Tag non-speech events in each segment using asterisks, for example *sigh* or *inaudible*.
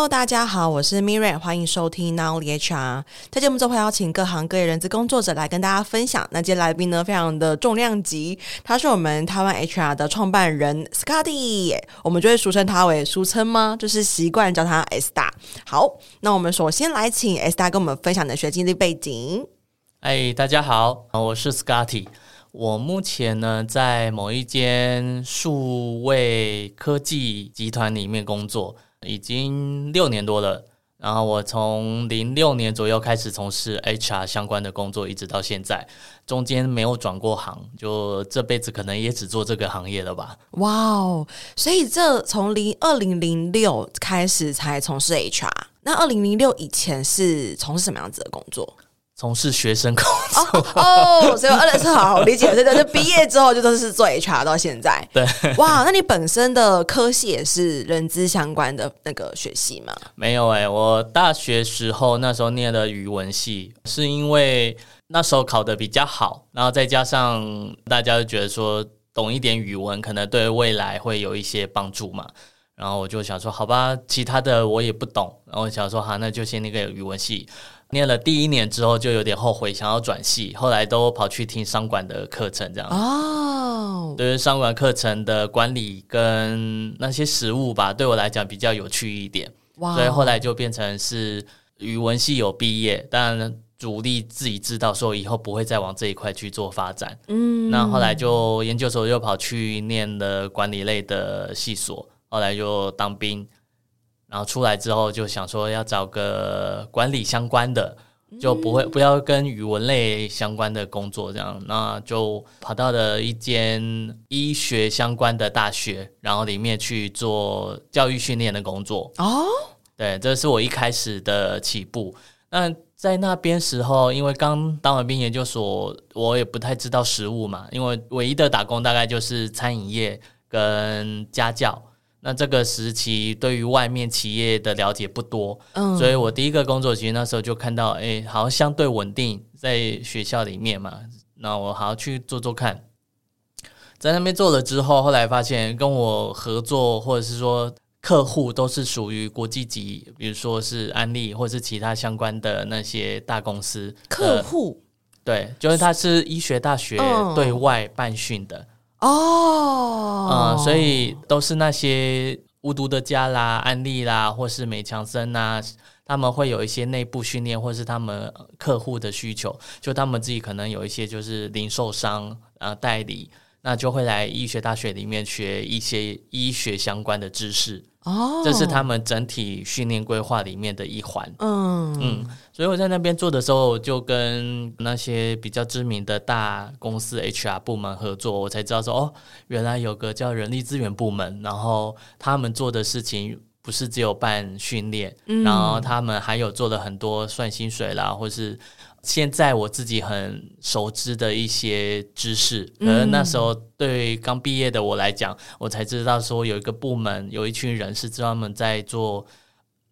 Hello，大家好，我是 Miriam，欢迎收听 Now HR。在节目中会邀请各行各业人资工作者来跟大家分享。那今天来宾呢，非常的重量级，他是我们台湾 HR 的创办人 Scotty，我们就会俗称他为俗称吗？就是习惯叫他 S 大。好，那我们首先来请 S 大跟我们分享的学经历背景。哎，大家好，我是 Scotty。我目前呢，在某一间数位科技集团里面工作，已经六年多了。然后我从零六年左右开始从事 HR 相关的工作，一直到现在，中间没有转过行，就这辈子可能也只做这个行业了吧。哇哦！所以这从零二零零六开始才从事 HR，那二零零六以前是从事什么样子的工作？从事学生工作哦，所以二是好好理解，这就是毕业之后就都是做 HR 到现在。对，哇，那你本身的科系也是人资相关的那个学系吗？没有哎、欸，我大学时候那时候念的语文系，是因为那时候考的比较好，然后再加上大家就觉得说懂一点语文可能对未来会有一些帮助嘛，然后我就想说好吧，其他的我也不懂，然后我想说好，那就先那个语文系。念了第一年之后就有点后悔，想要转系，后来都跑去听商管的课程，这样哦。对于商管课程的管理跟那些实务吧，对我来讲比较有趣一点。哇！所以后来就变成是语文系有毕业，但主力自己知道说以后不会再往这一块去做发展。嗯。那后来就研究所又跑去念了管理类的系所，后来就当兵。然后出来之后就想说要找个管理相关的，就不会不要跟语文类相关的工作这样，那就跑到了一间医学相关的大学，然后里面去做教育训练的工作。哦，对，这是我一开始的起步。那在那边时候，因为刚当完兵，研究所我也不太知道实物嘛，因为唯一的打工大概就是餐饮业跟家教。那这个时期对于外面企业的了解不多，嗯，所以我第一个工作其实那时候就看到，哎，好像相对稳定，在学校里面嘛，那我好好去做做看，在那边做了之后，后来发现跟我合作或者是说客户都是属于国际级，比如说是安利或者是其他相关的那些大公司客户，对，就是他是医学大学对外办训的。哦，嗯，所以都是那些无毒的家啦、安利啦，或是美强生啊，他们会有一些内部训练，或是他们客户的需求，就他们自己可能有一些就是零售商啊代理，那就会来医学大学里面学一些医学相关的知识。哦，这是他们整体训练规划里面的一环。嗯嗯，所以我在那边做的时候，就跟那些比较知名的大公司 HR 部门合作，我才知道说，哦，原来有个叫人力资源部门，然后他们做的事情不是只有办训练，嗯，然后他们还有做了很多算薪水啦，或是。现在我自己很熟知的一些知识，可能那时候对刚毕业的我来讲，我才知道说有一个部门有一群人是专门在做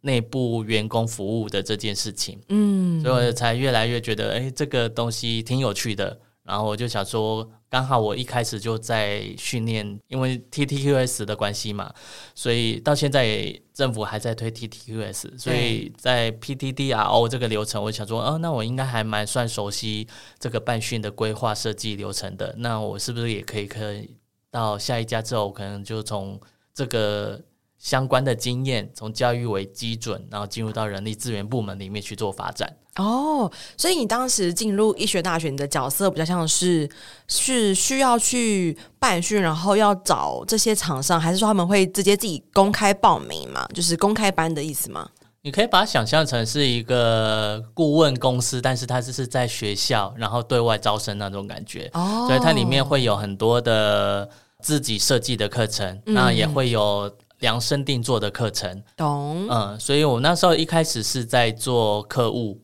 内部员工服务的这件事情，嗯，所以我才越来越觉得，哎，这个东西挺有趣的。然后我就想说，刚好我一开始就在训练，因为 TTQS 的关系嘛，所以到现在政府还在推 TTQS，所以在 PTDRO 这个流程，我想说，哦，那我应该还蛮算熟悉这个办训的规划设计流程的。那我是不是也可以可以到下一家之后，可能就从这个相关的经验，从教育为基准，然后进入到人力资源部门里面去做发展。哦，所以你当时进入医学大学，你的角色比较像是是需要去办训，然后要找这些厂商，还是说他们会直接自己公开报名嘛？就是公开班的意思吗？你可以把它想象成是一个顾问公司，但是它只是在学校，然后对外招生那种感觉。哦，所以它里面会有很多的自己设计的课程，那也会有量身定做的课程。懂，嗯，所以我那时候一开始是在做客户。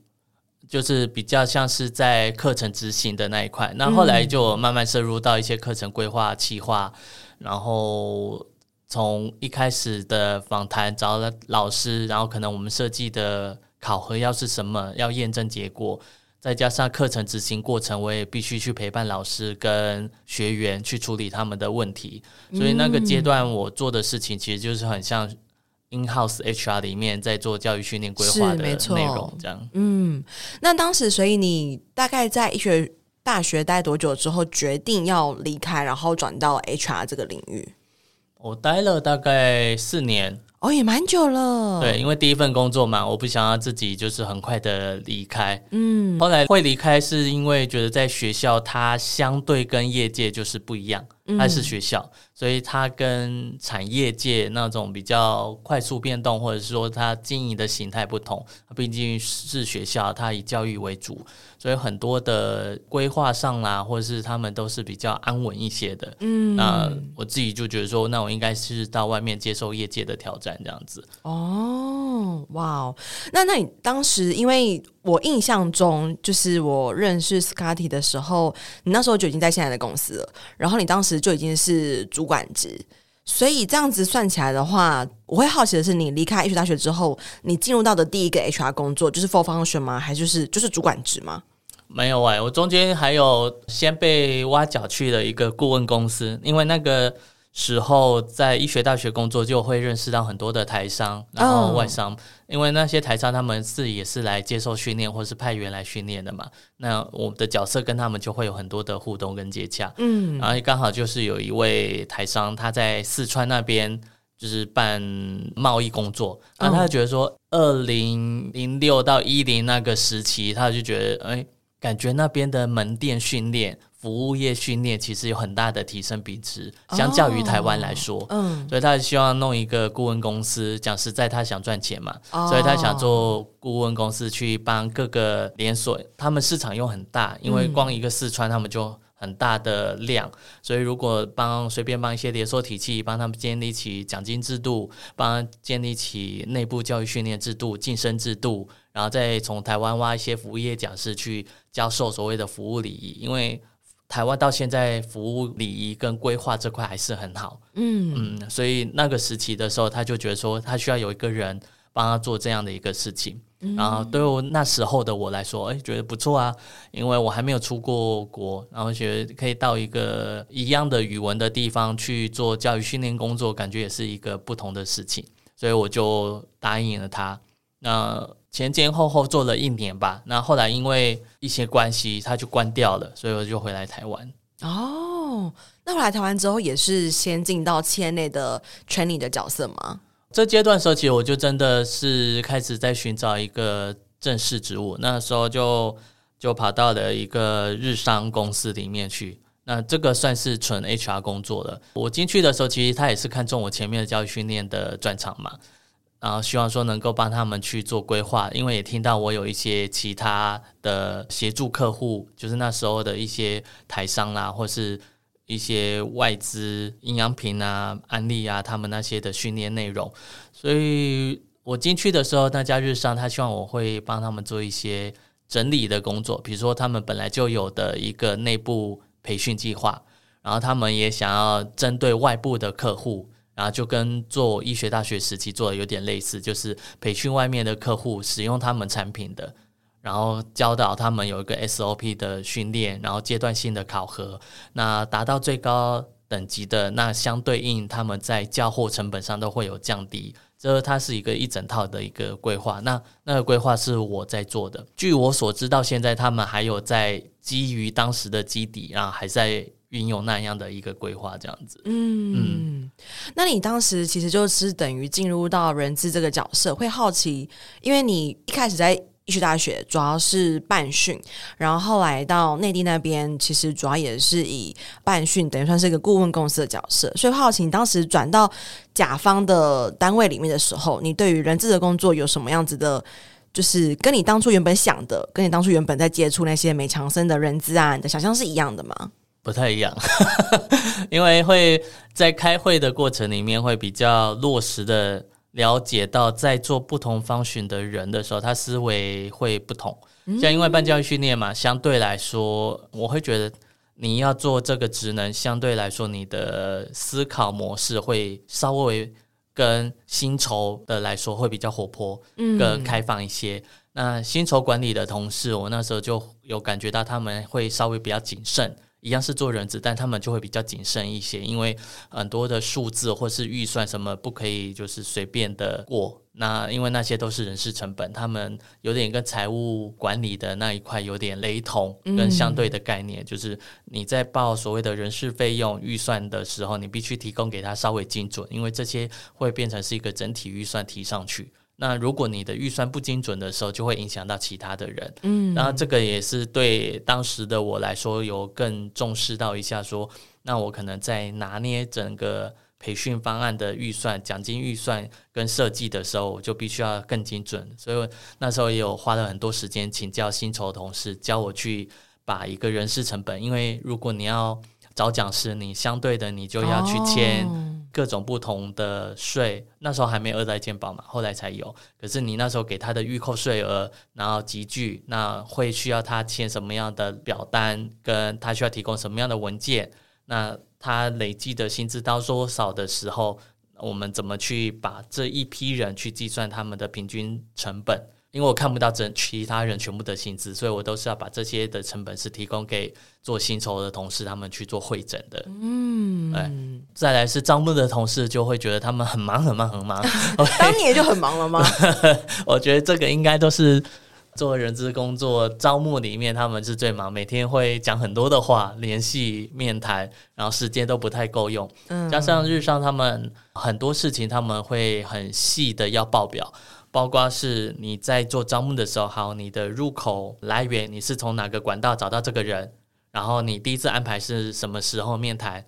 就是比较像是在课程执行的那一块，那后来就慢慢深入到一些课程规划、企划，然后从一开始的访谈找了老师，然后可能我们设计的考核要是什么，要验证结果，再加上课程执行过程，我也必须去陪伴老师跟学员去处理他们的问题，所以那个阶段我做的事情其实就是很像。In-house HR 里面在做教育训练规划的内容，这样。嗯，那当时所以你大概在医学大学待多久之后决定要离开，然后转到 HR 这个领域？我待了大概四年。哦，也蛮久了。对，因为第一份工作嘛，我不想要自己就是很快的离开。嗯，后来会离开是因为觉得在学校它相对跟业界就是不一样，它是学校。嗯所以它跟产业界那种比较快速变动，或者是说它经营的形态不同，毕竟是学校，它以教育为主，所以很多的规划上啦，或者是他们都是比较安稳一些的。嗯，那我自己就觉得说，那我应该是到外面接受业界的挑战，这样子。哦，哇哦，那那你当时因为。我印象中，就是我认识 Scotty 的时候，你那时候就已经在现在的公司了，然后你当时就已经是主管职，所以这样子算起来的话，我会好奇的是，你离开医学大学之后，你进入到的第一个 HR 工作就是 Full Function 吗？还是就是就是主管职吗？没有哎、我中间还有先被挖角去的一个顾问公司，因为那个。时候在医学大学工作，就会认识到很多的台商，然后外商，oh. 因为那些台商他们自己也是来接受训练，或是派员来训练的嘛。那我们的角色跟他们就会有很多的互动跟接洽。嗯，然后刚好就是有一位台商，他在四川那边就是办贸易工作，然后他就觉得说，二零零六到一零那个时期，他就觉得，哎，感觉那边的门店训练。服务业训练其实有很大的提升比值，相较于台湾来说，嗯，所以他希望弄一个顾问公司。讲实在，他想赚钱嘛，所以他想做顾问公司去帮各个连锁，他们市场又很大，因为光一个四川他们就很大的量，所以如果帮随便帮一些连锁体系帮他们建立起奖金制度，帮建立起内部教育训练制度、晋升制度，然后再从台湾挖一些服务业讲师去教授所谓的服务礼仪，因为。台湾到现在服务礼仪跟规划这块还是很好，嗯。嗯，所以那个时期的时候，他就觉得说他需要有一个人帮他做这样的一个事情，嗯、然后对我那时候的我来说，哎，觉得不错啊，因为我还没有出过国，然后觉得可以到一个一样的语文的地方去做教育训练工作，感觉也是一个不同的事情，所以我就答应了他。那前前后后做了一年吧，那后来因为一些关系，他就关掉了，所以我就回来台湾。哦，那回来台湾之后，也是先进到企业内的 training 的角色吗？这阶段时候，其实我就真的是开始在寻找一个正式职务，那时候就就跑到了一个日商公司里面去。那这个算是纯 HR 工作了。我进去的时候，其实他也是看中我前面的教育训练的专长嘛。然后希望说能够帮他们去做规划，因为也听到我有一些其他的协助客户，就是那时候的一些台商啦，或是一些外资营养品啊、安利啊，他们那些的训练内容。所以我进去的时候，那家日商他希望我会帮他们做一些整理的工作，比如说他们本来就有的一个内部培训计划，然后他们也想要针对外部的客户。然后就跟做医学大学时期做的有点类似，就是培训外面的客户使用他们产品的，然后教导他们有一个 SOP 的训练，然后阶段性的考核，那达到最高等级的，那相对应他们在交货成本上都会有降低。这它是一个一整套的一个规划，那那个规划是我在做的。据我所知，到现在他们还有在基于当时的基底，然后还在。运用那样的一个规划，这样子。嗯嗯，那你当时其实就是等于进入到人资这个角色，会好奇，因为你一开始在医学大学主要是办训，然后后来到内地那边，其实主要也是以办训，等于算是一个顾问公司的角色。所以好奇，你当时转到甲方的单位里面的时候，你对于人资的工作有什么样子的？就是跟你当初原本想的，跟你当初原本在接触那些美强生的人资啊，你的想象是一样的吗？不太一样，*laughs* 因为会在开会的过程里面会比较落实的了解到，在做不同 function 的人的时候，他思维会不同。像因为办教育训练嘛，相对来说，我会觉得你要做这个职能，相对来说你的思考模式会稍微跟薪酬的来说会比较活泼，更开放一些。那薪酬管理的同事，我那时候就有感觉到他们会稍微比较谨慎。一样是做人质，但他们就会比较谨慎一些，因为很多的数字或是预算什么不可以就是随便的过。那因为那些都是人事成本，他们有点跟财务管理的那一块有点雷同，跟相对的概念，嗯、就是你在报所谓的人事费用预算的时候，你必须提供给他稍微精准，因为这些会变成是一个整体预算提上去。那如果你的预算不精准的时候，就会影响到其他的人。嗯，然后这个也是对当时的我来说有更重视到一下说，说那我可能在拿捏整个培训方案的预算、奖金预算跟设计的时候，我就必须要更精准。所以那时候也有花了很多时间请教薪酬同事，教我去把一个人事成本，因为如果你要找讲师，你相对的你就要去签。哦各种不同的税，那时候还没有二代健保嘛，后来才有。可是你那时候给他的预扣税额，然后集聚，那会需要他签什么样的表单，跟他需要提供什么样的文件？那他累计的薪资到多少的时候，我们怎么去把这一批人去计算他们的平均成本？因为我看不到整其他人全部的薪资，所以我都是要把这些的成本是提供给做薪酬的同事他们去做会诊的。嗯，对。再来是招募的同事就会觉得他们很忙很忙很忙。*laughs* 当年就很忙了吗？*laughs* 我觉得这个应该都是做人资工作招募里面他们是最忙，每天会讲很多的话，联系面谈，然后时间都不太够用。嗯，加上日上他们很多事情他们会很细的要报表。包括是你在做招募的时候，好，你的入口来源，你是从哪个管道找到这个人？然后你第一次安排是什么时候面谈？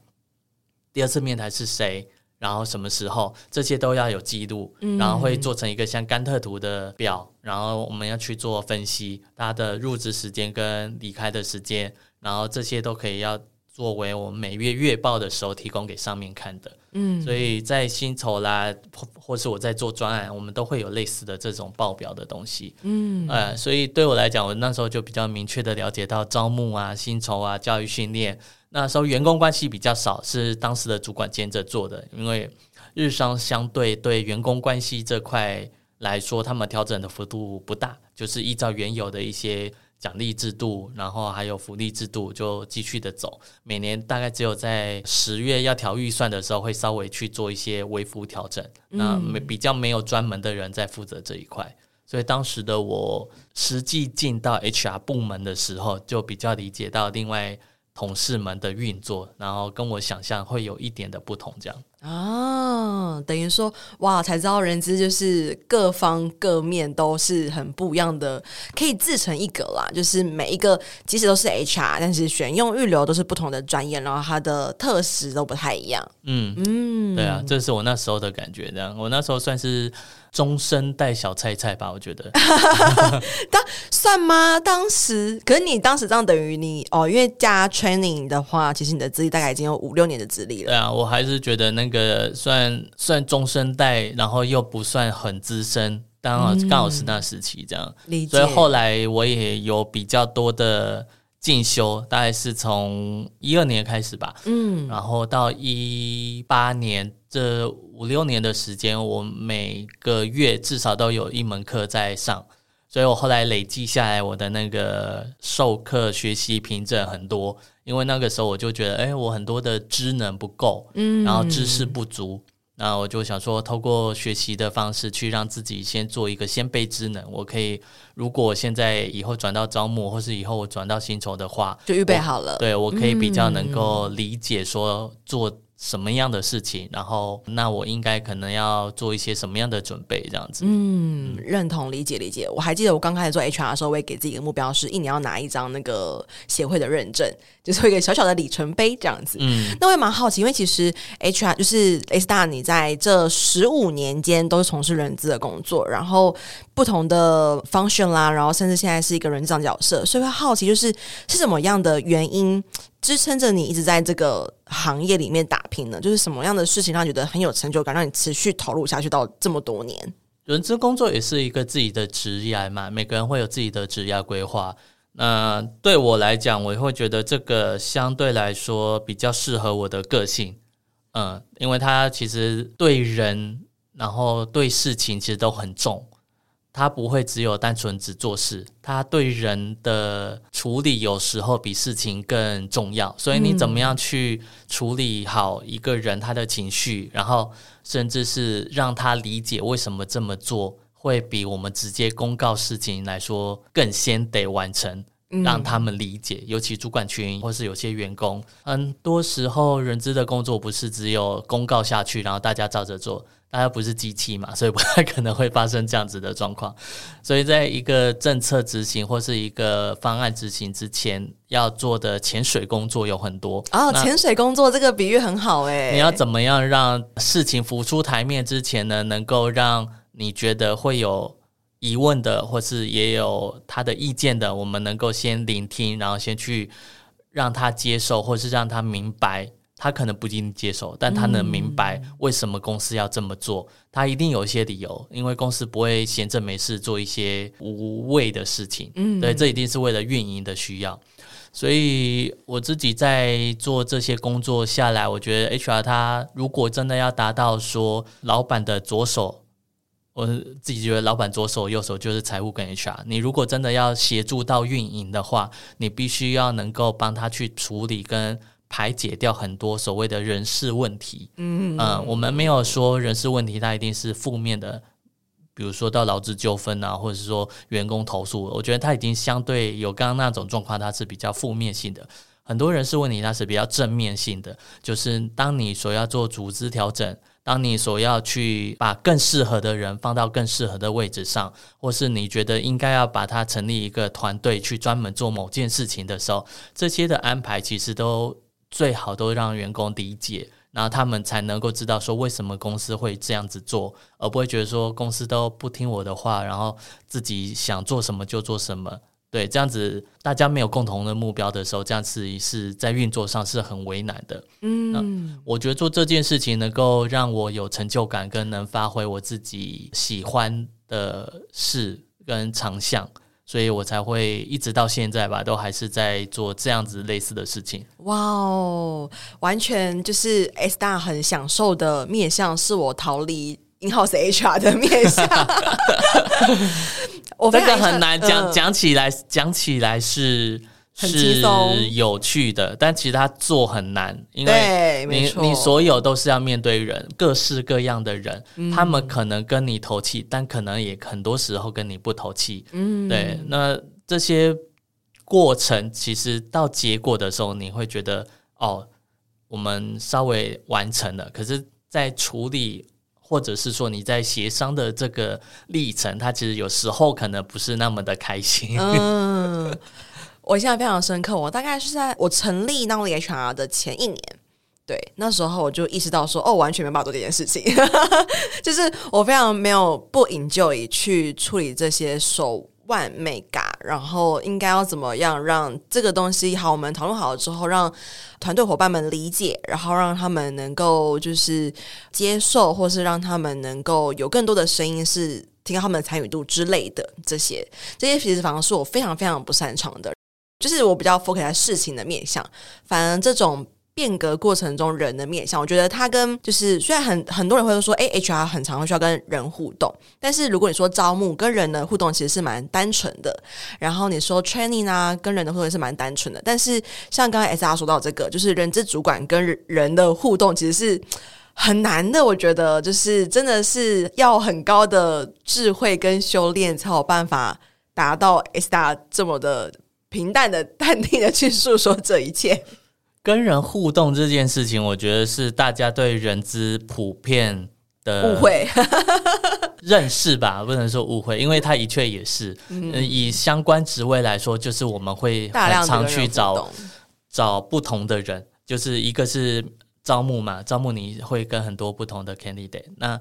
第二次面谈是谁？然后什么时候？这些都要有记录，然后会做成一个像甘特图的表，然后我们要去做分析，他的入职时间跟离开的时间，然后这些都可以要。作为我们每月月报的时候提供给上面看的，嗯，所以在薪酬啦，或或是我在做专案，我们都会有类似的这种报表的东西，嗯，呃，所以对我来讲，我那时候就比较明确的了解到招募啊、薪酬啊、教育训练，那时候员工关系比较少，是当时的主管兼着做的，因为日商相对对员工关系这块来说，他们调整的幅度不大，就是依照原有的一些。奖励制度，然后还有福利制度，就继续的走。每年大概只有在十月要调预算的时候，会稍微去做一些微幅调整。嗯、那没比较没有专门的人在负责这一块，所以当时的我实际进到 HR 部门的时候，就比较理解到另外同事们的运作，然后跟我想象会有一点的不同，这样。啊，等于说哇，才知道人资就是各方各面都是很不一样的，可以自成一格啦。就是每一个即使都是 HR，但是选用预留都是不同的专业，然后它的特质都不太一样。嗯嗯，对啊，这是我那时候的感觉。这样，我那时候算是。中生代小菜菜吧，我觉得 *laughs* 当算吗？当时，可是你当时这样等于你哦，因为加 training 的话，其实你的资历大概已经有五六年的资历了。对啊，我还是觉得那个算算中生代，然后又不算很资深，刚好刚好是那时期这样。所以后来我也有比较多的进修，大概是从一二年开始吧，嗯，然后到一八年。这五六年的时间，我每个月至少都有一门课在上，所以我后来累计下来，我的那个授课学习凭证很多。因为那个时候我就觉得，哎，我很多的知能不够，嗯，然后知识不足，那我就想说，透过学习的方式去让自己先做一个先备知能。我可以，如果现在以后转到招募，或是以后我转到薪酬的话，就预备好了。对，我可以比较能够理解说做。什么样的事情，然后那我应该可能要做一些什么样的准备，这样子。嗯，认同、理解、理解。我还记得我刚开始做 HR 的时候，我也给自己一个目标，是一年要拿一张那个协会的认证，就是一个小小的里程碑这样子。嗯，那我也蛮好奇，因为其实 HR 就是 A-Star，你在这十五年间都是从事人资的工作，然后不同的 function 啦，然后甚至现在是一个人资角色，所以会好奇，就是是什么样的原因？支撑着你一直在这个行业里面打拼呢？就是什么样的事情让你觉得很有成就感，让你持续投入下去到这么多年？人资工作也是一个自己的职业嘛，每个人会有自己的职业规划。那对我来讲，我会觉得这个相对来说比较适合我的个性。嗯，因为他其实对人，然后对事情其实都很重。他不会只有单纯只做事，他对人的处理有时候比事情更重要。所以你怎么样去处理好一个人他的情绪，然后甚至是让他理解为什么这么做，会比我们直接公告事情来说更先得完成，让他们理解。尤其主管群或是有些员工，很多时候人资的工作不是只有公告下去，然后大家照着做。大家不是机器嘛，*laughs* 所以不太可能会发生这样子的状况。所以在一个政策执行或是一个方案执行之前，要做的潜水工作有很多。哦，潜水工作这个比喻很好诶。你要怎么样让事情浮出台面之前呢，能够让你觉得会有疑问的，或是也有他的意见的，我们能够先聆听，然后先去让他接受，或是让他明白。他可能不一定接受，但他能明白为什么公司要这么做。嗯、他一定有一些理由，因为公司不会闲着没事做一些无谓的事情。嗯，对，这一定是为了运营的需要。所以我自己在做这些工作下来，我觉得 HR 他如果真的要达到说老板的左手，我自己觉得老板左手右手就是财务跟 HR。你如果真的要协助到运营的话，你必须要能够帮他去处理跟。排解掉很多所谓的人事问题，嗯，呃，我们没有说人事问题它一定是负面的，比如说到劳资纠纷啊，或者是说员工投诉，我觉得它已经相对有刚刚那种状况，它是比较负面性的。很多人事问题它是比较正面性的，就是当你所要做组织调整，当你所要去把更适合的人放到更适合的位置上，或是你觉得应该要把它成立一个团队去专门做某件事情的时候，这些的安排其实都。最好都让员工理解，然后他们才能够知道说为什么公司会这样子做，而不会觉得说公司都不听我的话，然后自己想做什么就做什么。对，这样子大家没有共同的目标的时候，这样子是在运作上是很为难的。嗯，我觉得做这件事情能够让我有成就感，跟能发挥我自己喜欢的事跟长项。所以我才会一直到现在吧，都还是在做这样子类似的事情。哇哦，完全就是 S 大很享受的面向，是我逃离 in-house HR 的面向。*laughs* 我这个很难讲，讲起来，讲起来是。是有趣的，但其实他做很难，因为你你所有都是要面对人，各式各样的人，嗯、他们可能跟你投气，但可能也很多时候跟你不投气。嗯，对，那这些过程其实到结果的时候，你会觉得哦，我们稍微完成了，可是，在处理或者是说你在协商的这个历程，它其实有时候可能不是那么的开心。嗯。*laughs* 我印象非常深刻，我大概是在我成立 n o l e HR 的前一年，对，那时候我就意识到说，哦，完全没办法做这件事情，*laughs* 就是我非常没有不引咎以去处理这些手腕眉角，然后应该要怎么样让这个东西好，我们讨论好了之后，让团队伙伴们理解，然后让他们能够就是接受，或是让他们能够有更多的声音是提高他们的参与度之类的这些，这些其实反而是我非常非常不擅长的。就是我比较 focus 在事情的面向，反而这种变革过程中人的面向，我觉得它跟就是虽然很很多人会说，哎，HR 很常会需要跟人互动，但是如果你说招募跟人的互动其实是蛮单纯的，然后你说 training 啊跟人的互动也是蛮单纯的，但是像刚才 SR 说到这个，就是人资主管跟人的互动其实是很难的，我觉得就是真的是要很高的智慧跟修炼才有办法达到 SR 这么的。平淡的、淡定的去诉说这一切，跟人互动这件事情，我觉得是大家对人资普遍的误会 *laughs* 认识吧，不能说误会，因为他的确也是。嗯，以相关职位来说，就是我们会很常去找找不同的人，就是一个是招募嘛，招募你会跟很多不同的 candidate，那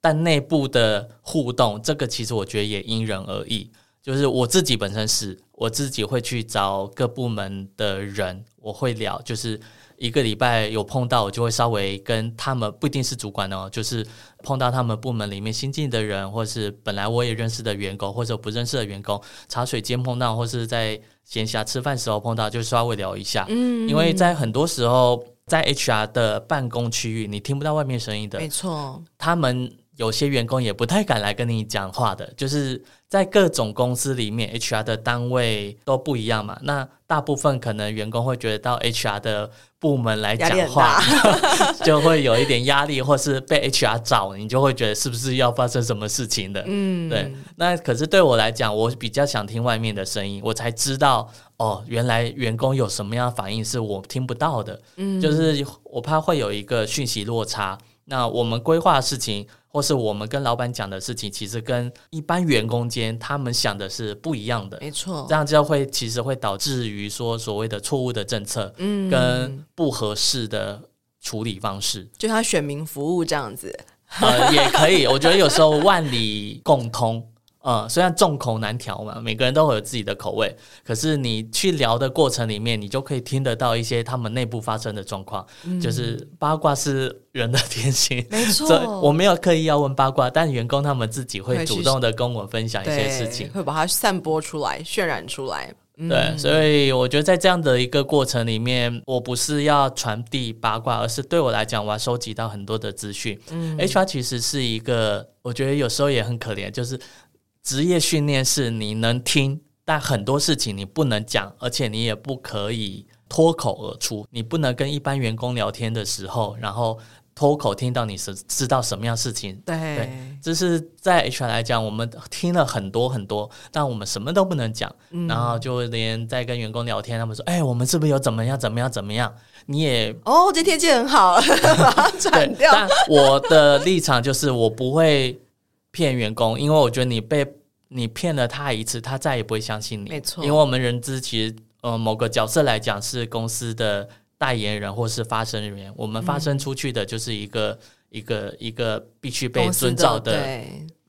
但内部的互动，这个其实我觉得也因人而异。就是我自己本身是，我自己会去找各部门的人，我会聊，就是一个礼拜有碰到，我就会稍微跟他们，不一定是主管哦，就是碰到他们部门里面新进的人，或是本来我也认识的员工，或者不认识的员工，茶水间碰到，或是在闲暇吃饭时候碰到，就稍微聊一下。嗯，因为在很多时候，在 HR 的办公区域，你听不到外面声音的，没错，他们。有些员工也不太敢来跟你讲话的，就是在各种公司里面，HR 的单位都不一样嘛。那大部分可能员工会觉得到 HR 的部门来讲话，*laughs* 就会有一点压力，或是被 HR 找，你就会觉得是不是要发生什么事情的？嗯，对。那可是对我来讲，我比较想听外面的声音，我才知道哦，原来员工有什么样的反应是我听不到的。嗯，就是我怕会有一个讯息落差。那我们规划的事情，或是我们跟老板讲的事情，其实跟一般员工间他们想的是不一样的。没错，这样就会其实会导致于说所谓的错误的政策，嗯，跟不合适的处理方式，就他选民服务这样子，呃，也可以。我觉得有时候万里共通。呃，虽然众口难调嘛，每个人都会有自己的口味，可是你去聊的过程里面，你就可以听得到一些他们内部发生的状况。嗯，就是八卦是人的天性，没错。我没有刻意要问八卦，但员工他们自己会主动的跟我分享一些事情，会把它散播出来、渲染出来。嗯，对，所以我觉得在这样的一个过程里面，我不是要传递八卦，而是对我来讲，我要收集到很多的资讯。嗯，HR 其实是一个，我觉得有时候也很可怜，就是。职业训练是你能听，但很多事情你不能讲，而且你也不可以脱口而出。你不能跟一般员工聊天的时候，然后脱口听到你是知道什么样事情。对，对，这是在 HR 来讲，我们听了很多很多，但我们什么都不能讲。嗯、然后就连在跟员工聊天，他们说：“哎，我们是不是有怎么样怎么样怎么样？”你也哦，这天气很好，*laughs* 把它转掉。但我的立场就是，我不会。骗员工，因为我觉得你被你骗了他一次，他再也不会相信你。没错，因为我们人资其实呃某个角色来讲是公司的代言人或是发声人员，我们发声出去的就是一个、嗯、一个一个必须被遵照的，的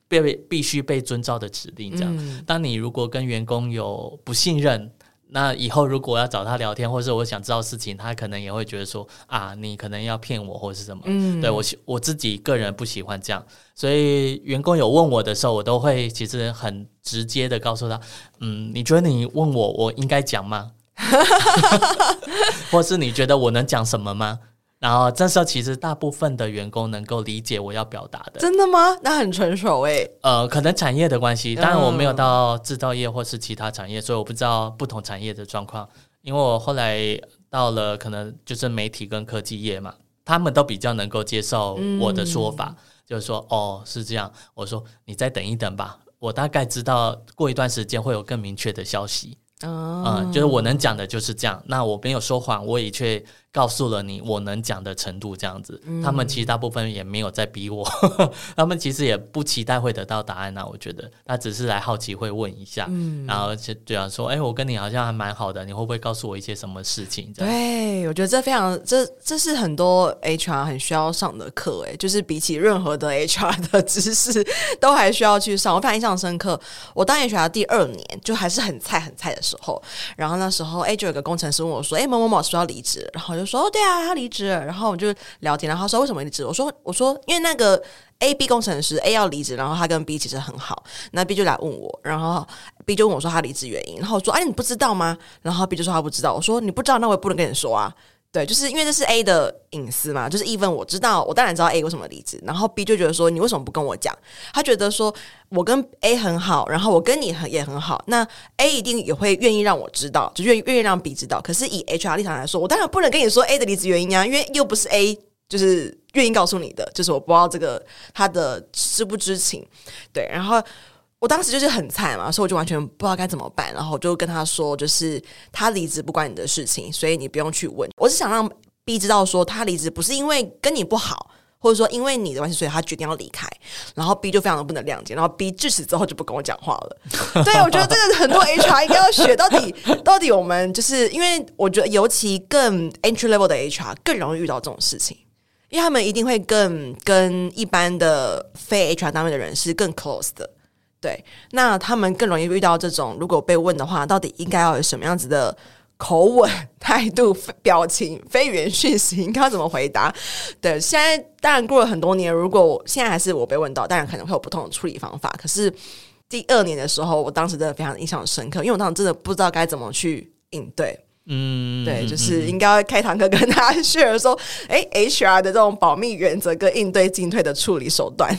被必须被遵照的指令。这样，嗯、当你如果跟员工有不信任。那以后如果要找他聊天，*laughs* 或者是我想知道事情，他可能也会觉得说啊，你可能要骗我，或者是什么。嗯，对，我我自己个人不喜欢这样，所以员工有问我的时候，我都会其实很直接的告诉他，嗯，你觉得你问我，我应该讲吗？*laughs* 或是你觉得我能讲什么吗？然后这时候，其实大部分的员工能够理解我要表达的。真的吗？那很成熟诶。呃，可能产业的关系，当然我没有到制造业或是其他产业，所以我不知道不同产业的状况。因为我后来到了可能就是媒体跟科技业嘛，他们都比较能够接受我的说法，嗯、就是说哦是这样。我说你再等一等吧，我大概知道过一段时间会有更明确的消息。嗯、呃，就是我能讲的就是这样。那我没有说谎，我也却。告诉了你我能讲的程度，这样子，嗯、他们其实大部分也没有在逼我，*laughs* 他们其实也不期待会得到答案呐、啊。我觉得他只是来好奇，会问一下，嗯、然后就对啊说，哎、欸，我跟你好像还蛮好的，你会不会告诉我一些什么事情？对，我觉得这非常，这这是很多 HR 很需要上的课，哎，就是比起任何的 HR 的知识，都还需要去上。我非常印象深刻，我当 HR 第二年，就还是很菜很菜的时候，然后那时候，哎，就有个工程师问我说，哎，某某某说要离职？然后就。说对啊，他离职了，然后我们就聊天，然后他说为什么离职？我说我说因为那个 A B 工程师 A 要离职，然后他跟 B 其实很好，那 B 就来问我，然后 B 就问我说他离职原因，然后我说哎你不知道吗？然后 B 就说他不知道，我说你不知道那我也不能跟你说啊，对，就是因为这是 A 的隐私嘛，就是 even 我知道，我当然知道 A 为什么离职，然后 B 就觉得说你为什么不跟我讲？他觉得说。我跟 A 很好，然后我跟你很也很好，那 A 一定也会愿意让我知道，就愿意愿意让 B 知道。可是以 HR 立场来说，我当然不能跟你说 A 的离职原因啊，因为又不是 A 就是愿意告诉你的，就是我不知道这个他的知不知情。对，然后我当时就是很菜嘛，所以我就完全不知道该怎么办，然后我就跟他说，就是他离职不关你的事情，所以你不用去问。我是想让 B 知道说他离职不是因为跟你不好。或者说因为你的关系，所以他决定要离开，然后 B 就非常的不能谅解，然后 B 自此之后就不跟我讲话了。对，我觉得这个很多 HR 应该要学到底，到底我们就是因为我觉得尤其更 entry level 的 HR 更容易遇到这种事情，因为他们一定会更跟一般的非 HR 单位的人是更 close 的。对，那他们更容易遇到这种，如果被问的话，到底应该要有什么样子的？口吻、*laughs* 态度、表情、非语言讯息，应该要怎么回答？对，现在当然过了很多年，如果我现在还是我被问到，当然可能会有不同的处理方法。可是第二年的时候，我当时真的非常印象深刻，因为我当时真的不知道该怎么去应对。嗯，对，就是应该要开堂课跟大家 *laughs* share 说，哎，HR 的这种保密原则跟应对进退的处理手段。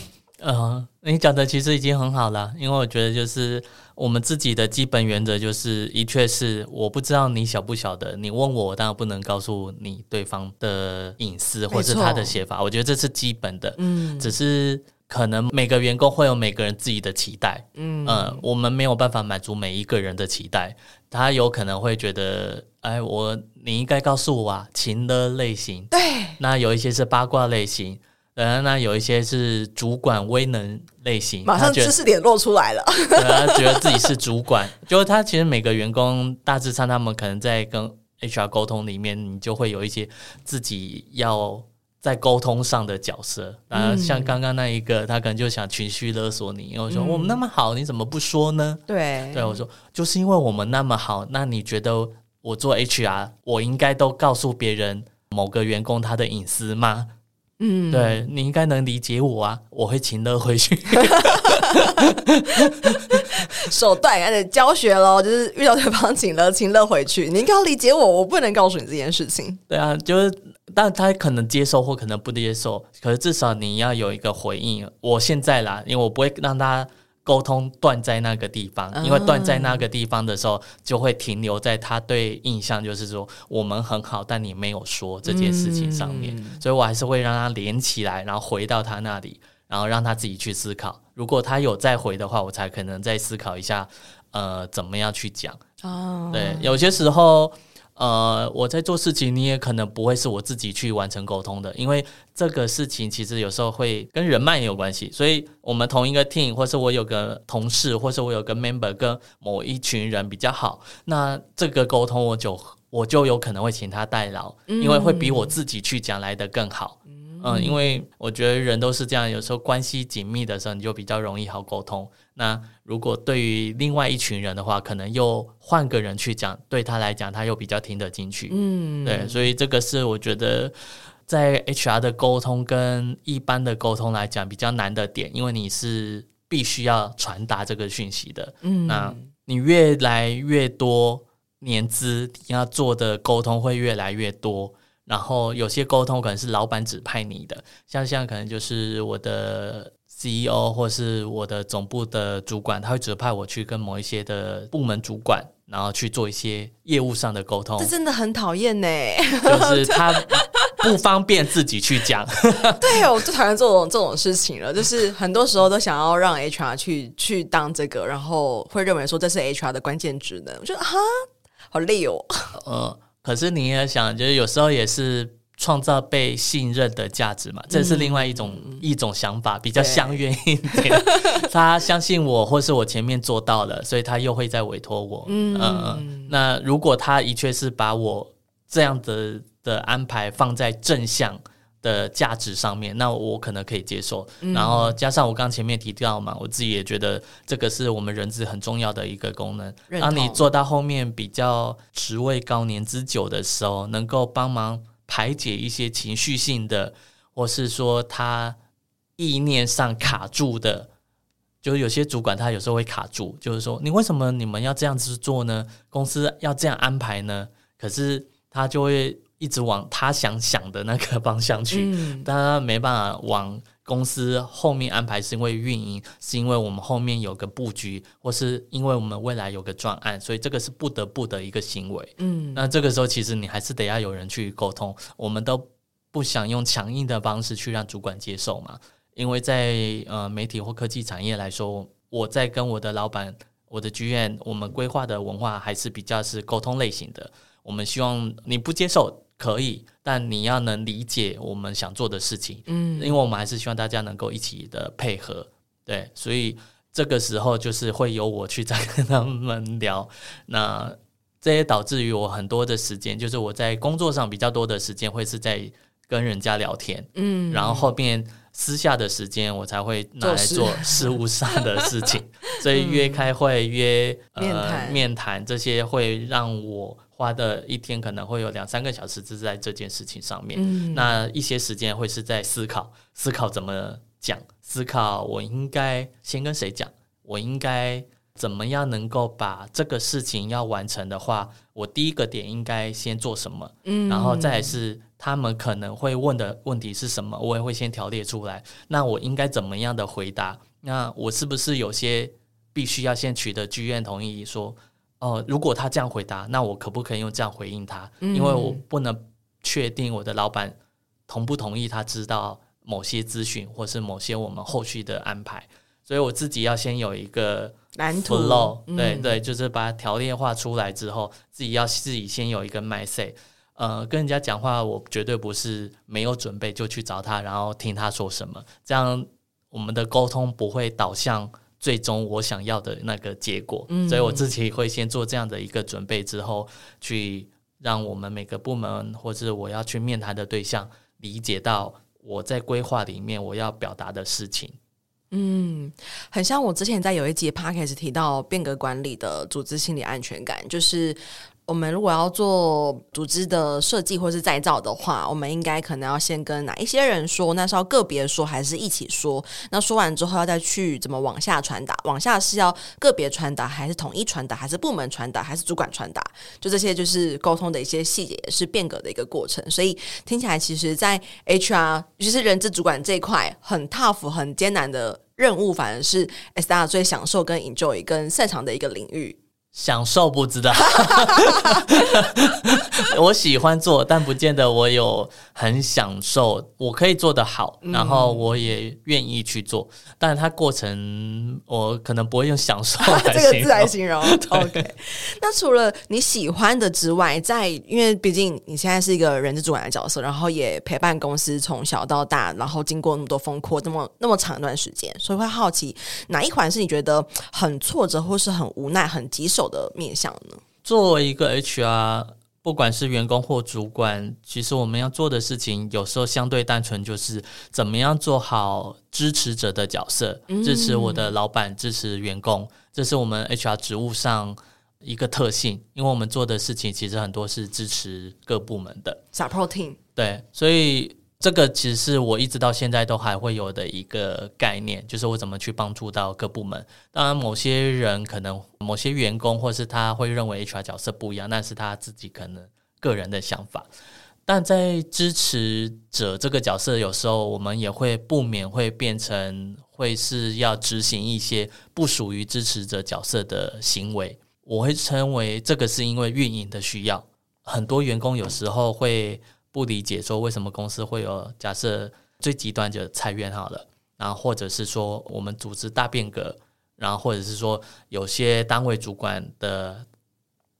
嗯，你讲的其实已经很好了，因为我觉得就是我们自己的基本原则就是，的确是我不知道你晓不晓得，你问我，我当然不能告诉你对方的隐私或是他的写法，我觉得这是基本的。嗯，只是可能每个员工会有每个人自己的期待，嗯，呃，我们没有办法满足每一个人的期待，他有可能会觉得，哎，我你应该告诉我啊，情的类型，对，那有一些是八卦类型。呃，那有一些是主管威能类型，马上知识点露出来了。他觉得自己是主管，就是他其实每个员工大致上，他们可能在跟 HR 沟通里面，你就会有一些自己要在沟通上的角色。啊，像刚刚那一个，他可能就想情绪勒索你，因为我说我们那么好，你怎么不说呢？对，对我说，就是因为我们那么好，那你觉得我做 HR，我应该都告诉别人某个员工他的隐私吗？嗯，对，你应该能理解我啊，我会请乐回去。*laughs* 手段开始教学喽，就是遇到对方请乐，请乐回去，你应该要理解我，我不能告诉你这件事情。对啊，就是，但他可能接受或可能不接受，可是至少你要有一个回应。我现在啦，因为我不会让他。沟通断在那个地方，因为断在那个地方的时候，就会停留在他对印象，就是说我们很好，但你没有说这件事情上面，嗯、所以我还是会让他连起来，然后回到他那里，然后让他自己去思考。如果他有再回的话，我才可能再思考一下，呃，怎么样去讲。哦，对，有些时候。呃，我在做事情，你也可能不会是我自己去完成沟通的，因为这个事情其实有时候会跟人脉也有关系。所以，我们同一个 team，或是我有个同事，或是我有个 member 跟某一群人比较好，那这个沟通我就我就有可能会请他代劳，因为会比我自己去讲来的更好。嗯，因为我觉得人都是这样，有时候关系紧密的时候，你就比较容易好沟通。那如果对于另外一群人的话，可能又换个人去讲，对他来讲，他又比较听得进去。嗯，对，所以这个是我觉得在 HR 的沟通跟一般的沟通来讲比较难的点，因为你是必须要传达这个讯息的。嗯，那你越来越多年资，你要做的沟通会越来越多。然后有些沟通可能是老板指派你的，像像可能就是我的 CEO 或是我的总部的主管，他会指派我去跟某一些的部门主管，然后去做一些业务上的沟通。这真的很讨厌呢，就是他 *laughs* 不方便自己去讲。*laughs* 对，我最讨厌这种这种事情了，就是很多时候都想要让 HR 去去当这个，然后会认为说这是 HR 的关键职能。我觉得哈，好累哦。嗯。可是你也想，就是有时候也是创造被信任的价值嘛，这是另外一种、嗯、一种想法，比较相约一点。*laughs* 他相信我，或是我前面做到了，所以他又会再委托我。嗯，嗯，那如果他的确是把我这样的的安排放在正向。的价值上面，那我可能可以接受。嗯、然后加上我刚前面提到嘛，我自己也觉得这个是我们人资很重要的一个功能。当你做到后面比较职位高、年资久的时候，能够帮忙排解一些情绪性的，或是说他意念上卡住的，就是有些主管他有时候会卡住，就是说你为什么你们要这样子做呢？公司要这样安排呢？可是他就会。一直往他想想的那个方向去，嗯、但他没办法往公司后面安排，是因为运营，是因为我们后面有个布局，或是因为我们未来有个专案，所以这个是不得不的一个行为。嗯，那这个时候其实你还是得要有人去沟通，我们都不想用强硬的方式去让主管接受嘛，因为在呃媒体或科技产业来说，我在跟我的老板、我的剧院，我们规划的文化还是比较是沟通类型的，我们希望你不接受。可以，但你要能理解我们想做的事情，嗯，因为我们还是希望大家能够一起的配合，对，所以这个时候就是会由我去再跟他们聊，*laughs* 那这也导致于我很多的时间，就是我在工作上比较多的时间会是在跟人家聊天，嗯，然后后面私下的时间我才会拿来做事。务上的事情，事 *laughs* 所以约开会、约、呃、面谈这些会让我。花的一天可能会有两三个小时，只是在这件事情上面。嗯、那一些时间会是在思考，思考怎么讲，思考我应该先跟谁讲，我应该怎么样能够把这个事情要完成的话，我第一个点应该先做什么，嗯、然后再是他们可能会问的问题是什么，我也会先条列出来。那我应该怎么样的回答？那我是不是有些必须要先取得剧院同意？说哦、呃，如果他这样回答，那我可不可以用这样回应他？因为我不能确定我的老板同不同意他知道某些资讯，或是某些我们后续的安排。所以我自己要先有一个蓝图，对对，就是把条列化出来之后，自己要自己先有一个 mindset。呃，跟人家讲话，我绝对不是没有准备就去找他，然后听他说什么，这样我们的沟通不会导向最终我想要的那个结果。嗯，所以我自己会先做这样的一个准备，之后去让我们每个部门或者我要去面谈的对象理解到我在规划里面我要表达的事情。嗯，很像我之前在有一集 podcast 提到变革管理的组织心理安全感，就是。我们如果要做组织的设计或是再造的话，我们应该可能要先跟哪一些人说？那是要个别说，还是一起说？那说完之后要再去怎么往下传达？往下是要个别传达，还是统一传达，还是部门传达，还是主管传达？就这些就是沟通的一些细节，是变革的一个过程。所以听起来，其实，在 HR 尤其是人资主管这一块，很 tough、很艰难的任务，反而是 SR 最享受、跟 enjoy、跟擅长的一个领域。享受不知道，*laughs* 我喜欢做，但不见得我有很享受。我可以做得好，然后我也愿意去做，嗯、但是它过程我可能不会用享受 *laughs* 来这个字来形容。*laughs* OK，那除了你喜欢的之外，在因为毕竟你现在是一个人资主管的角色，然后也陪伴公司从小到大，然后经过那么多风波，那么那么长一段时间，所以会好奇哪一环是你觉得很挫折，或是很无奈、很棘手的面向呢？作为一个 HR，不管是员工或主管，其实我们要做的事情，有时候相对单纯，就是怎么样做好支持者的角色，支持我的老板，支持员工，这是我们 HR 职务上一个特性。因为我们做的事情，其实很多是支持各部门的 supporting。对，所以。这个其实是我一直到现在都还会有的一个概念，就是我怎么去帮助到各部门。当然，某些人可能某些员工，或是他会认为 HR 角色不一样，那是他自己可能个人的想法。但在支持者这个角色，有时候我们也会不免会变成会是要执行一些不属于支持者角色的行为。我会称为这个是因为运营的需要，很多员工有时候会。不理解说为什么公司会有假设最极端就裁员好了，然后或者是说我们组织大变革，然后或者是说有些单位主管的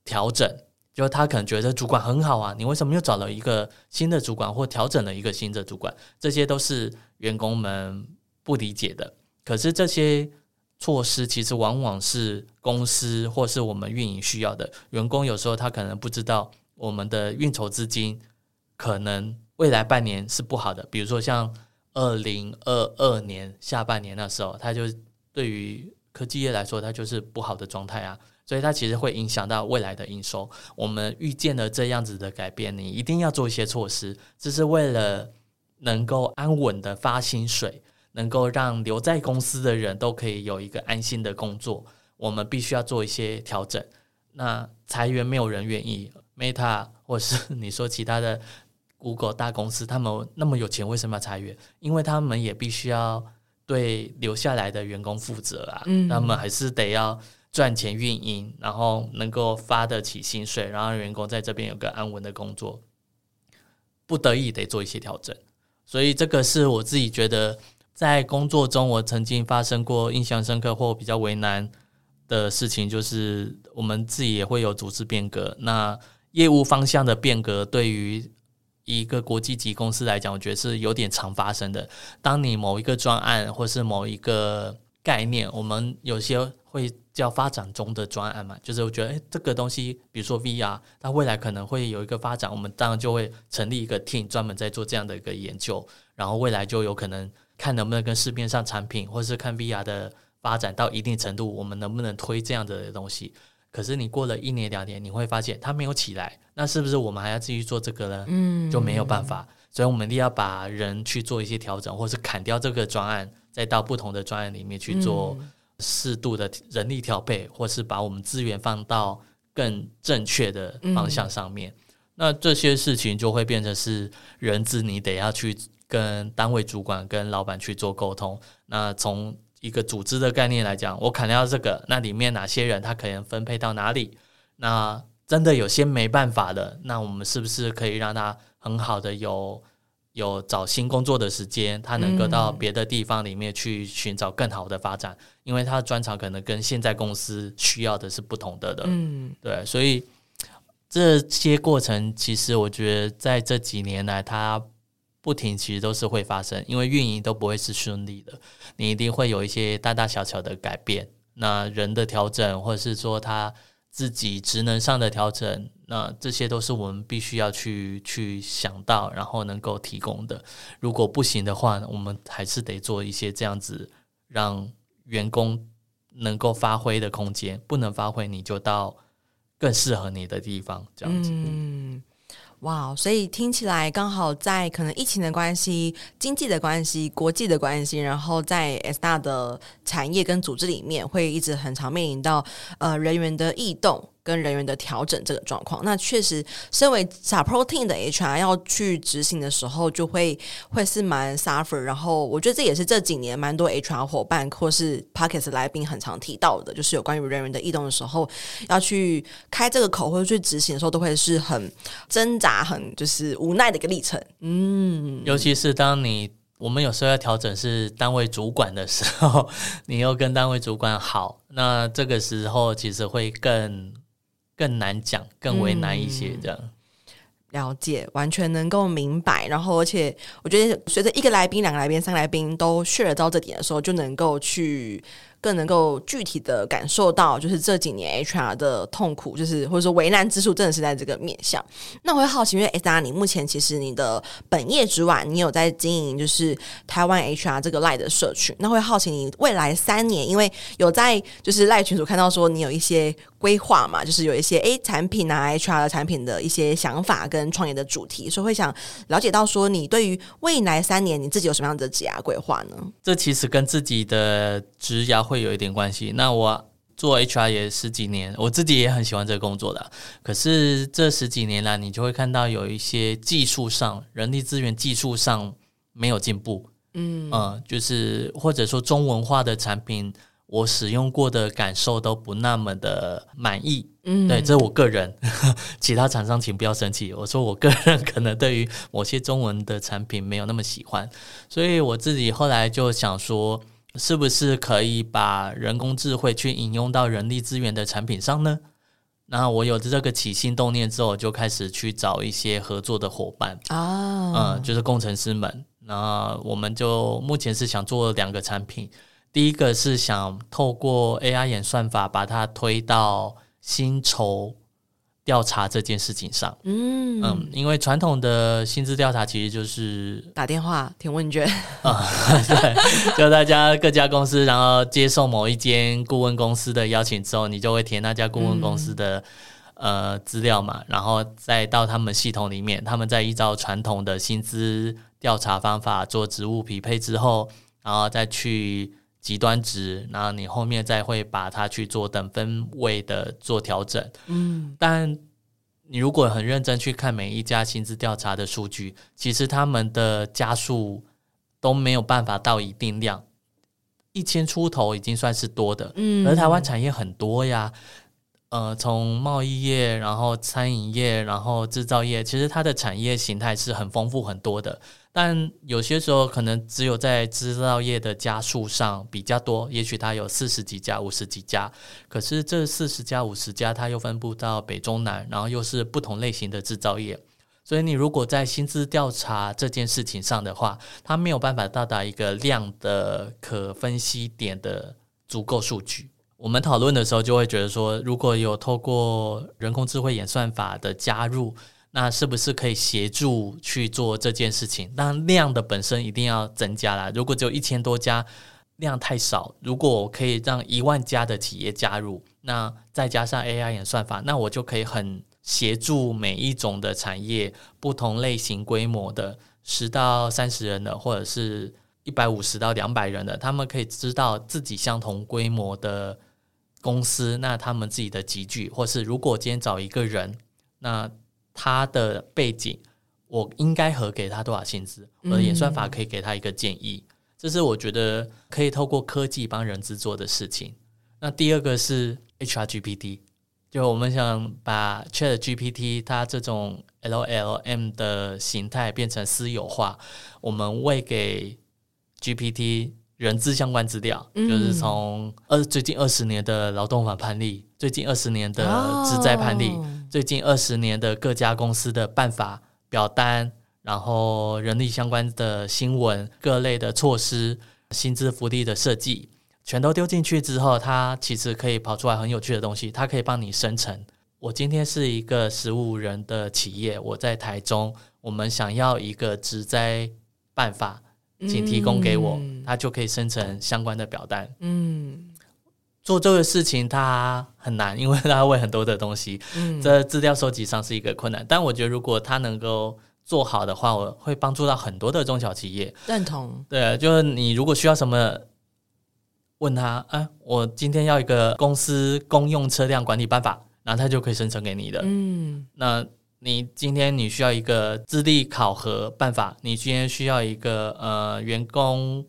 调整，就他可能觉得主管很好啊，你为什么又找了一个新的主管或调整了一个新的主管？这些都是员工们不理解的。可是这些措施其实往往是公司或是我们运营需要的。员工有时候他可能不知道我们的运筹资金。可能未来半年是不好的，比如说像二零二二年下半年那时候，它就对于科技业来说，它就是不好的状态啊，所以它其实会影响到未来的营收。我们预见了这样子的改变，你一定要做一些措施，这是为了能够安稳的发薪水，能够让留在公司的人都可以有一个安心的工作。我们必须要做一些调整。那裁员没有人愿意，Meta 或是你说其他的。Google 大公司，他们那么有钱，为什么要裁员？因为他们也必须要对留下来的员工负责啊。嗯，他们还是得要赚钱运营，然后能够发得起薪水，然后让员工在这边有个安稳的工作。不得已得做一些调整，所以这个是我自己觉得在工作中我曾经发生过印象深刻或比较为难的事情，就是我们自己也会有组织变革，那业务方向的变革对于一个国际级公司来讲，我觉得是有点常发生的。当你某一个专案或是某一个概念，我们有些会叫发展中的专案嘛，就是我觉得，诶，这个东西，比如说 VR，它未来可能会有一个发展，我们当然就会成立一个 team 专门在做这样的一个研究，然后未来就有可能看能不能跟市面上产品，或是看 VR 的发展到一定程度，我们能不能推这样的东西。可是你过了一年两年，你会发现它没有起来，那是不是我们还要继续做这个呢？嗯，就没有办法，所以我们一定要把人去做一些调整，或是砍掉这个专案，再到不同的专案里面去做适度的人力调配，或是把我们资源放到更正确的方向上面。那这些事情就会变成是人资，你得要去跟单位主管、跟老板去做沟通。那从一个组织的概念来讲，我砍掉这个，那里面哪些人他可能分配到哪里？那真的有些没办法的，那我们是不是可以让他很好的有有找新工作的时间？他能够到别的地方里面去寻找更好的发展，嗯、因为他的专长可能跟现在公司需要的是不同的的。嗯，对，所以这些过程其实我觉得在这几年来，他。不停，其实都是会发生，因为运营都不会是顺利的，你一定会有一些大大小小的改变。那人的调整，或者是说他自己职能上的调整，那这些都是我们必须要去去想到，然后能够提供的。如果不行的话，我们还是得做一些这样子，让员工能够发挥的空间。不能发挥，你就到更适合你的地方，这样子。哇所以听起来刚好在可能疫情的关系、经济的关系、国际的关系，然后在 S 大的产业跟组织里面，会一直很常面临到呃人员的异动。跟人员的调整这个状况，那确实，身为 support team 的 HR 要去执行的时候，就会会是蛮 suffer。然后，我觉得这也是这几年蛮多 HR 伙伴或是 Podcast 来宾很常提到的，就是有关于人员的异动的时候，要去开这个口或者去执行的时候，都会是很挣扎、很就是无奈的一个历程。嗯，尤其是当你我们有时候要调整是单位主管的时候，*laughs* 你又跟单位主管好，那这个时候其实会更。更难讲，更为难一些，这样、嗯、了解，完全能够明白。然后，而且我觉得，随着一个来宾、两个来宾、三个来宾都 share 到这点的时候，就能够去。更能够具体的感受到，就是这几年 HR 的痛苦，就是或者说为难之处，真的是在这个面向。那我会好奇，因为 S 你目前其实你的本业之外，你有在经营就是台湾 HR 这个赖的社群。那会好奇你未来三年，因为有在就是赖群组看到说你有一些规划嘛，就是有一些诶产品啊 HR 的产品的一些想法跟创业的主题，所以会想了解到说你对于未来三年你自己有什么样的职涯规划呢？这其实跟自己的职涯会。有一点关系。那我做 HR 也十几年，我自己也很喜欢这个工作的。可是这十几年来，你就会看到有一些技术上、人力资源技术上没有进步。嗯，呃，就是或者说中文化的产品，我使用过的感受都不那么的满意。嗯，对，这是我个人，*laughs* 其他厂商请不要生气。我说我个人可能对于某些中文的产品没有那么喜欢，所以我自己后来就想说。是不是可以把人工智慧去引用到人力资源的产品上呢？那我有这个起心动念之后，就开始去找一些合作的伙伴啊，嗯，就是工程师们。那我们就目前是想做两个产品，第一个是想透过 AI 演算法把它推到薪酬。调查这件事情上，嗯。嗯，因为传统的薪资调查其实就是打电话填问卷。*laughs* 啊，对，就大家各家公司，然后接受某一间顾问公司的邀请之后，你就会填那家顾问公司的、嗯、呃资料嘛，然后再到他们系统里面，他们再依照传统的薪资调查方法做职务匹配之后，然后再去。极端值，然后你后面再会把它去做等分位的做调整。嗯，但你如果很认真去看每一家薪资调查的数据，其实他们的加数都没有办法到一定量，一千出头已经算是多的。嗯，而台湾产业很多呀。呃，从贸易业，然后餐饮业，然后制造业，其实它的产业形态是很丰富很多的。但有些时候可能只有在制造业的家数上比较多，也许它有四十几家、五十几家。可是这四十家、五十家，它又分布到北中南，然后又是不同类型的制造业。所以你如果在薪资调查这件事情上的话，它没有办法到达一个量的可分析点的足够数据。我们讨论的时候就会觉得说，如果有透过人工智慧演算法的加入，那是不是可以协助去做这件事情？那量的本身一定要增加啦。如果只有一千多家，量太少。如果我可以让一万家的企业加入，那再加上 AI 演算法，那我就可以很协助每一种的产业，不同类型规模的十到三十人的，或者是一百五十到两百人的，他们可以知道自己相同规模的。公司，那他们自己的集聚，或是如果今天找一个人，那他的背景，我应该核给他多少薪资，我的演算法可以给他一个建议。嗯、这是我觉得可以透过科技帮人资做的事情。那第二个是 HRGPT，就我们想把 ChatGPT 它这种 LLM 的形态变成私有化，我们喂给 GPT 人资相关资料，嗯、就是从二最近二十年的劳动法判例，最近二十年的职灾判例，哦、最近二十年的各家公司的办法表单，然后人力相关的新闻、各类的措施、薪资福利的设计。全都丢进去之后，它其实可以跑出来很有趣的东西。它可以帮你生成。我今天是一个十五人的企业，我在台中，我们想要一个植栽办法，请提供给我，它就可以生成相关的表单。嗯，做这个事情它很难，因为它会很多的东西，嗯、这资料收集上是一个困难。但我觉得如果它能够做好的话，我会帮助到很多的中小企业。认同。对，就是你如果需要什么。问他，哎，我今天要一个公司公用车辆管理办法，然后他就可以生成给你的。嗯，那你今天你需要一个资历考核办法，你今天需要一个呃员工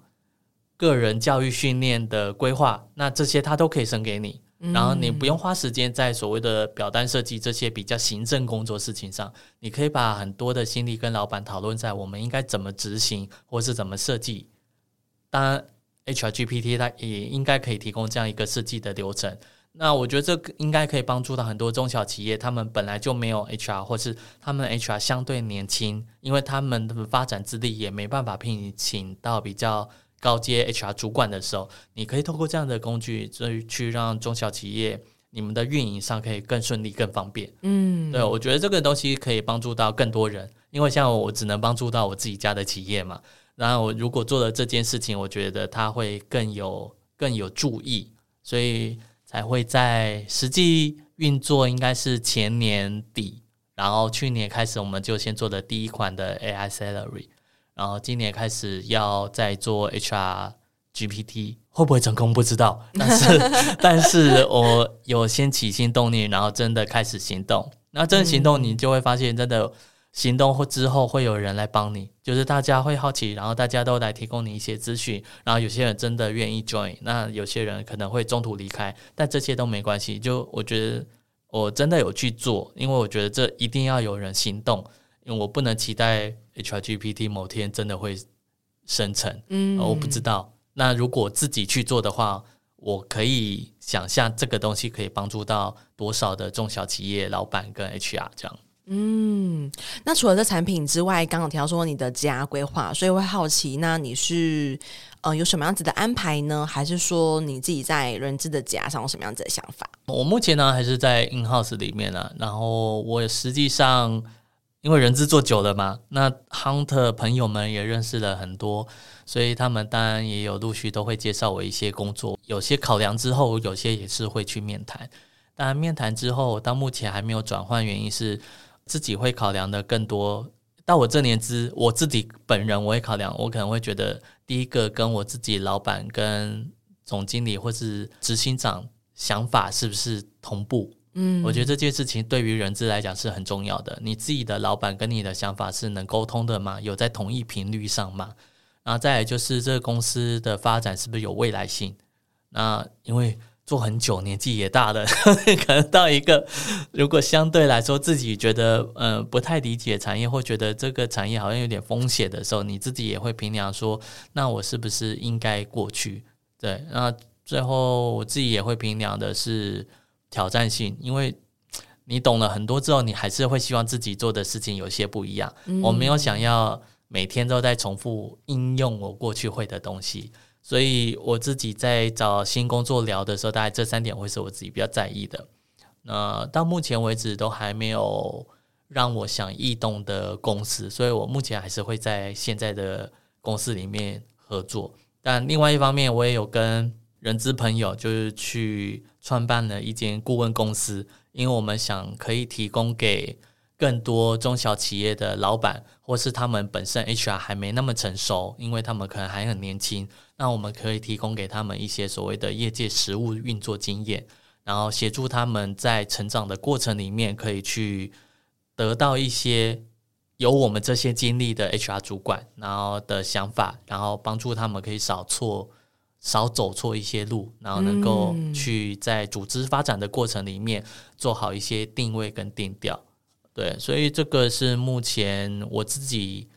个人教育训练的规划，那这些他都可以生给你，然后你不用花时间在所谓的表单设计这些比较行政工作事情上，你可以把很多的心力跟老板讨论在我们应该怎么执行或是怎么设计。当然。HRGPT 它也应该可以提供这样一个设计的流程。那我觉得这应该可以帮助到很多中小企业，他们本来就没有 HR，或是他们 HR 相对年轻，因为他们的发展资历也没办法聘请到比较高阶 HR 主管的时候，你可以透过这样的工具，去去让中小企业你们的运营上可以更顺利、更方便。嗯，对，我觉得这个东西可以帮助到更多人，因为像我只能帮助到我自己家的企业嘛。然后我如果做了这件事情，我觉得他会更有更有助益，所以才会在实际运作，应该是前年底，然后去年开始我们就先做的第一款的 AI Salary，然后今年开始要再做 HR GPT，会不会成功不知道，*laughs* 但是但是我有先起心动念，然后真的开始行动，那真的行动，你就会发现真的。行动或之后会有人来帮你，就是大家会好奇，然后大家都来提供你一些资讯，然后有些人真的愿意 join，那有些人可能会中途离开，但这些都没关系。就我觉得我真的有去做，因为我觉得这一定要有人行动，因为我不能期待 HRGPT 某天真的会生成，嗯，我不知道。那如果自己去做的话，我可以想象这个东西可以帮助到多少的中小企业老板跟 HR 这样。嗯，那除了这产品之外，刚刚提到说你的职涯规划，所以我会好奇，那你是呃有什么样子的安排呢？还是说你自己在人资的职涯上有什么样子的想法？我目前呢还是在 in house 里面呢，然后我实际上因为人资做久了嘛，那 hunter 朋友们也认识了很多，所以他们当然也有陆续都会介绍我一些工作，有些考量之后，有些也是会去面谈。当然面谈之后，到目前还没有转换，原因是。自己会考量的更多。到我这年资，我自己本人我会考量，我可能会觉得，第一个跟我自己老板、跟总经理或是执行长想法是不是同步？嗯，我觉得这件事情对于人资来讲是很重要的。你自己的老板跟你的想法是能沟通的吗？有在同一频率上吗？然后再来就是这个公司的发展是不是有未来性？那因为。做很久，年纪也大了，*laughs* 可能到一个如果相对来说自己觉得嗯、呃、不太理解产业，或觉得这个产业好像有点风险的时候，你自己也会评量说，那我是不是应该过去？对，那最后我自己也会评量的是挑战性，因为你懂了很多之后，你还是会希望自己做的事情有些不一样。嗯、我没有想要每天都在重复应用我过去会的东西。所以我自己在找新工作聊的时候，大概这三点会是我自己比较在意的。那到目前为止都还没有让我想异动的公司，所以我目前还是会在现在的公司里面合作。但另外一方面，我也有跟人资朋友就是去创办了一间顾问公司，因为我们想可以提供给更多中小企业的老板，或是他们本身 HR 还没那么成熟，因为他们可能还很年轻。那我们可以提供给他们一些所谓的业界实务运作经验，然后协助他们在成长的过程里面可以去得到一些有我们这些经历的 HR 主管，然后的想法，然后帮助他们可以少错、少走错一些路，然后能够去在组织发展的过程里面做好一些定位跟定调。对，所以这个是目前我自己。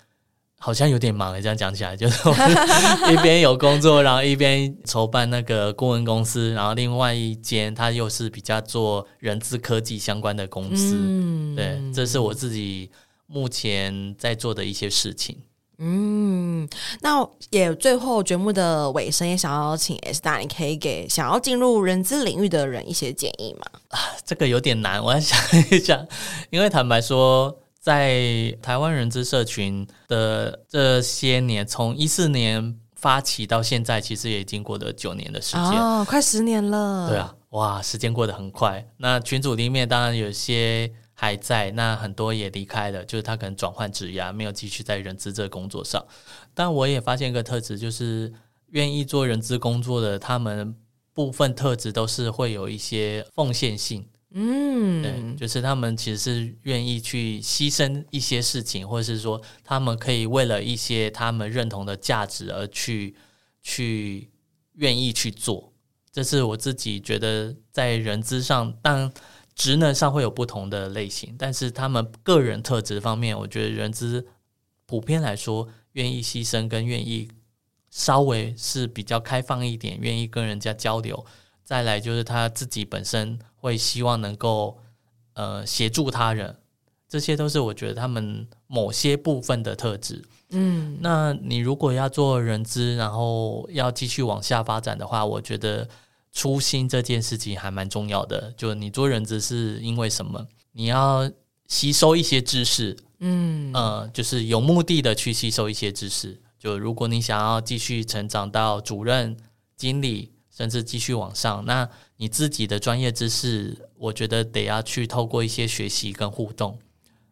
好像有点忙，这样讲起来，就是 *laughs* 一边有工作，然后一边筹办那个顾问公司，然后另外一间它又是比较做人资科技相关的公司。嗯，对，这是我自己目前在做的一些事情。嗯，那也最后节目的尾声，也想要请 Esther，你可以给想要进入人资领域的人一些建议吗？啊，这个有点难，我要想一想，因为坦白说。在台湾人资社群的这些年，从一四年发起到现在，其实也已经过了九年的时间，哦，快十年了。对啊，哇，时间过得很快。那群组里面当然有些还在，那很多也离开了，就是他可能转换职业，没有继续在人资这个工作上。但我也发现一个特质，就是愿意做人资工作的，他们部分特质都是会有一些奉献性。嗯，对，就是他们其实是愿意去牺牲一些事情，或者是说他们可以为了一些他们认同的价值而去去愿意去做。这是我自己觉得在人资上，当职能上会有不同的类型，但是他们个人特质方面，我觉得人资普遍来说愿意牺牲跟愿意稍微是比较开放一点，愿意跟人家交流。再来就是他自己本身会希望能够呃协助他人，这些都是我觉得他们某些部分的特质。嗯，那你如果要做人资，然后要继续往下发展的话，我觉得初心这件事情还蛮重要的。就你做人资是因为什么？你要吸收一些知识，嗯呃，就是有目的的去吸收一些知识。就如果你想要继续成长到主任、经理。甚至继续往上，那你自己的专业知识，我觉得得要去透过一些学习跟互动。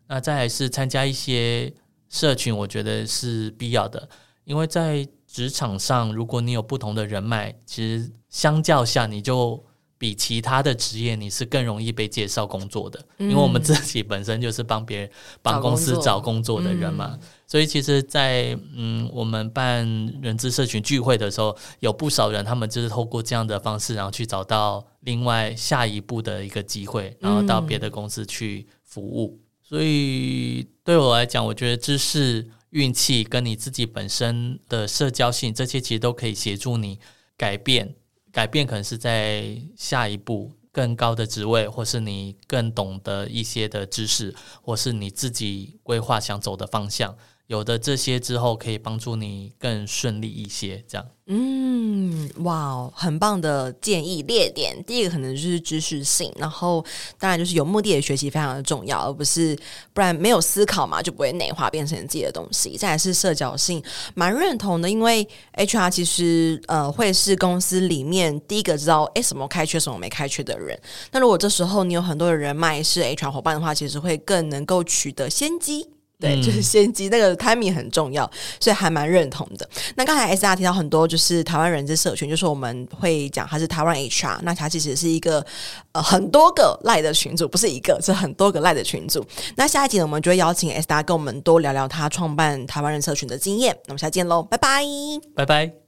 那再来是参加一些社群，我觉得是必要的，因为在职场上，如果你有不同的人脉，其实相较下你就。比其他的职业，你是更容易被介绍工作的，因为我们自己本身就是帮别人、*laughs* 帮公司找工作的人嘛。所以其实在，在嗯，我们办人资社群聚会的时候，有不少人他们就是透过这样的方式，然后去找到另外下一步的一个机会，然后到别的公司去服务。所以对我来讲，我觉得知识、运气跟你自己本身的社交性，这些其实都可以协助你改变。改变可能是在下一步更高的职位，或是你更懂得一些的知识，或是你自己规划想走的方向。有的这些之后，可以帮助你更顺利一些，这样。嗯，哇，很棒的建议列点。第一个可能就是知识性，然后当然就是有目的的学习非常的重要，而不是不然没有思考嘛，就不会内化变成自己的东西。再来是社交性，蛮认同的，因为 HR 其实呃会是公司里面第一个知道诶什么开缺什么没开缺的人。那如果这时候你有很多的人脉是 HR 伙伴的话，其实会更能够取得先机。对，就是先机，那个 timing 很重要，所以还蛮认同的。那刚才 Esther 提到很多，就是台湾人资社群，就是我们会讲它是台湾 HR，那它其实是一个呃很多个赖的群组，不是一个，是很多个赖的群组。那下一集呢，我们就会邀请 Esther 跟我们多聊聊他创办台湾人社群的经验。那我们下次见喽，拜拜，拜拜。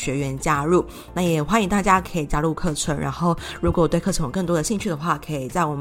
学员加入，那也欢迎大家可以加入课程。然后，如果对课程有更多的兴趣的话，可以在我们。